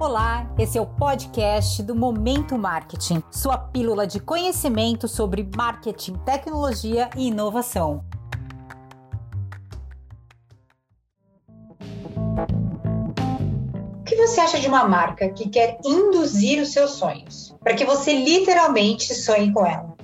Olá, esse é o podcast do Momento Marketing, sua pílula de conhecimento sobre marketing, tecnologia e inovação. O que você acha de uma marca que quer induzir os seus sonhos, para que você literalmente sonhe com ela?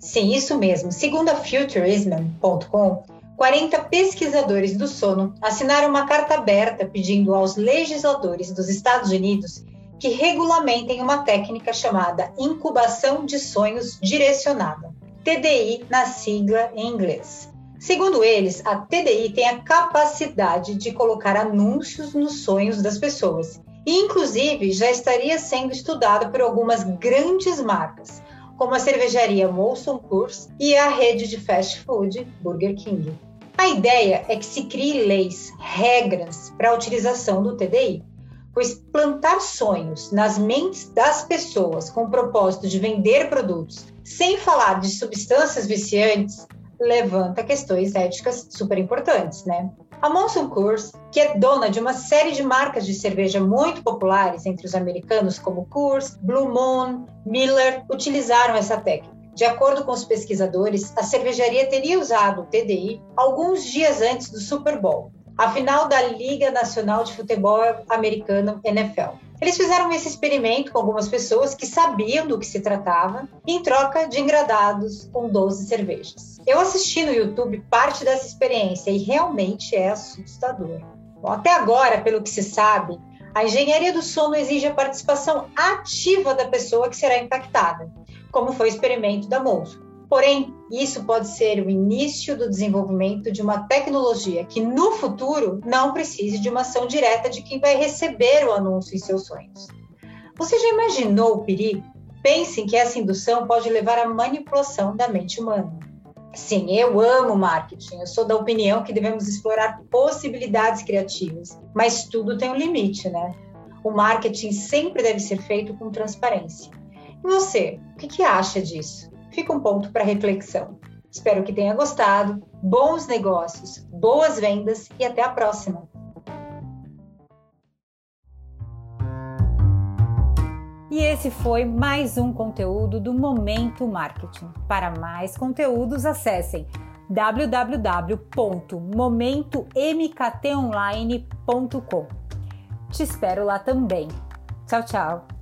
Sim, isso mesmo. Segundo a Futurism.com, 40 pesquisadores do sono assinaram uma carta aberta pedindo aos legisladores dos Estados Unidos que regulamentem uma técnica chamada incubação de sonhos direcionada, TDI na sigla em inglês. Segundo eles, a TDI tem a capacidade de colocar anúncios nos sonhos das pessoas e, inclusive, já estaria sendo estudada por algumas grandes marcas, como a cervejaria Molson Coors e a rede de fast food Burger King. A ideia é que se crie leis, regras para a utilização do TDI, pois plantar sonhos nas mentes das pessoas com o propósito de vender produtos, sem falar de substâncias viciantes, levanta questões éticas super importantes, né? A Monson Coors, que é dona de uma série de marcas de cerveja muito populares entre os americanos, como Coors, Blue Moon, Miller, utilizaram essa técnica. De acordo com os pesquisadores, a cervejaria teria usado o TDI alguns dias antes do Super Bowl, a final da Liga Nacional de Futebol Americano NFL. Eles fizeram esse experimento com algumas pessoas que sabiam do que se tratava, em troca de engradados com 12 cervejas. Eu assisti no YouTube parte dessa experiência e realmente é assustador. Bom, até agora, pelo que se sabe, a engenharia do sono exige a participação ativa da pessoa que será impactada como foi o experimento da Monzo. Porém, isso pode ser o início do desenvolvimento de uma tecnologia que no futuro não precise de uma ação direta de quem vai receber o anúncio em seus sonhos. Você já imaginou o perigo? Pensem que essa indução pode levar à manipulação da mente humana. Sim, eu amo marketing. Eu sou da opinião que devemos explorar possibilidades criativas, mas tudo tem um limite, né? O marketing sempre deve ser feito com transparência. E você, o que, que acha disso? Fica um ponto para reflexão. Espero que tenha gostado. Bons negócios, boas vendas e até a próxima! E esse foi mais um conteúdo do Momento Marketing. Para mais conteúdos, acessem www.momentomktonline.com. Te espero lá também. Tchau, tchau!